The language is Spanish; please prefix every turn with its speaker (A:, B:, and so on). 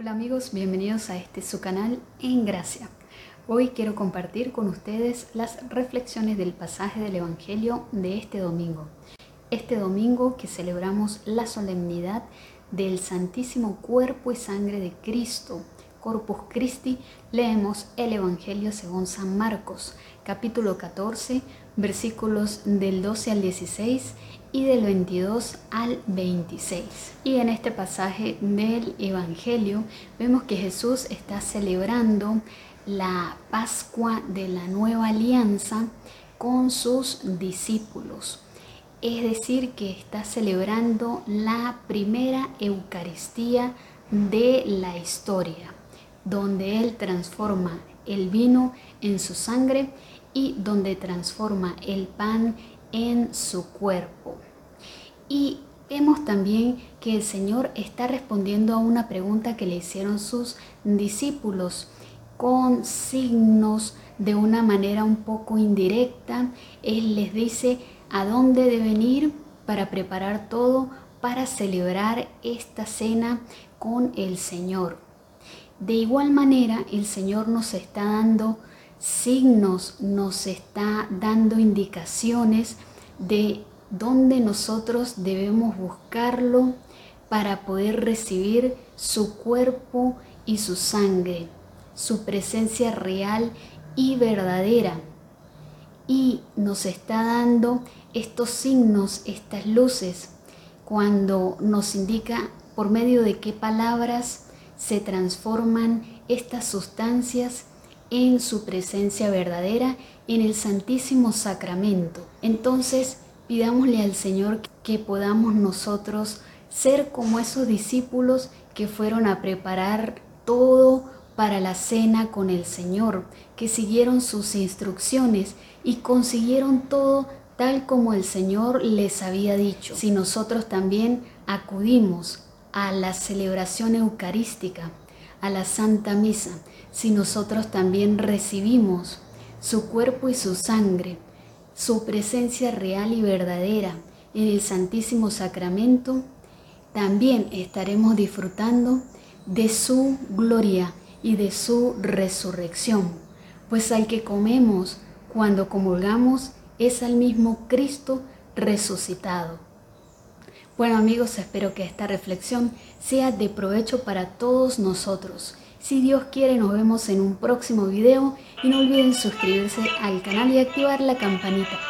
A: Hola amigos, bienvenidos a este su canal En Gracia. Hoy quiero compartir con ustedes las reflexiones del pasaje del Evangelio de este domingo. Este domingo que celebramos la solemnidad del Santísimo Cuerpo y Sangre de Cristo, Corpus Christi, leemos el Evangelio según San Marcos, capítulo 14, versículos del 12 al 16 y del 22 al 26. Y en este pasaje del Evangelio vemos que Jesús está celebrando la Pascua de la nueva alianza con sus discípulos. Es decir, que está celebrando la primera Eucaristía de la historia, donde Él transforma el vino en su sangre y donde transforma el pan en su cuerpo. Y vemos también que el Señor está respondiendo a una pregunta que le hicieron sus discípulos con signos de una manera un poco indirecta. Él les dice a dónde deben ir para preparar todo para celebrar esta cena con el Señor. De igual manera, el Señor nos está dando signos, nos está dando indicaciones de dónde nosotros debemos buscarlo para poder recibir su cuerpo y su sangre, su presencia real y verdadera. Y nos está dando estos signos, estas luces, cuando nos indica por medio de qué palabras se transforman estas sustancias en su presencia verdadera en el Santísimo Sacramento. Entonces, pidámosle al Señor que podamos nosotros ser como esos discípulos que fueron a preparar todo para la cena con el Señor, que siguieron sus instrucciones y consiguieron todo tal como el Señor les había dicho. Si nosotros también acudimos a la celebración eucarística, a la Santa Misa, si nosotros también recibimos su cuerpo y su sangre, su presencia real y verdadera en el Santísimo Sacramento, también estaremos disfrutando de su gloria y de su resurrección, pues al que comemos cuando comulgamos es al mismo Cristo resucitado. Bueno amigos, espero que esta reflexión sea de provecho para todos nosotros. Si Dios quiere, nos vemos en un próximo video y no olviden suscribirse al canal y activar la campanita.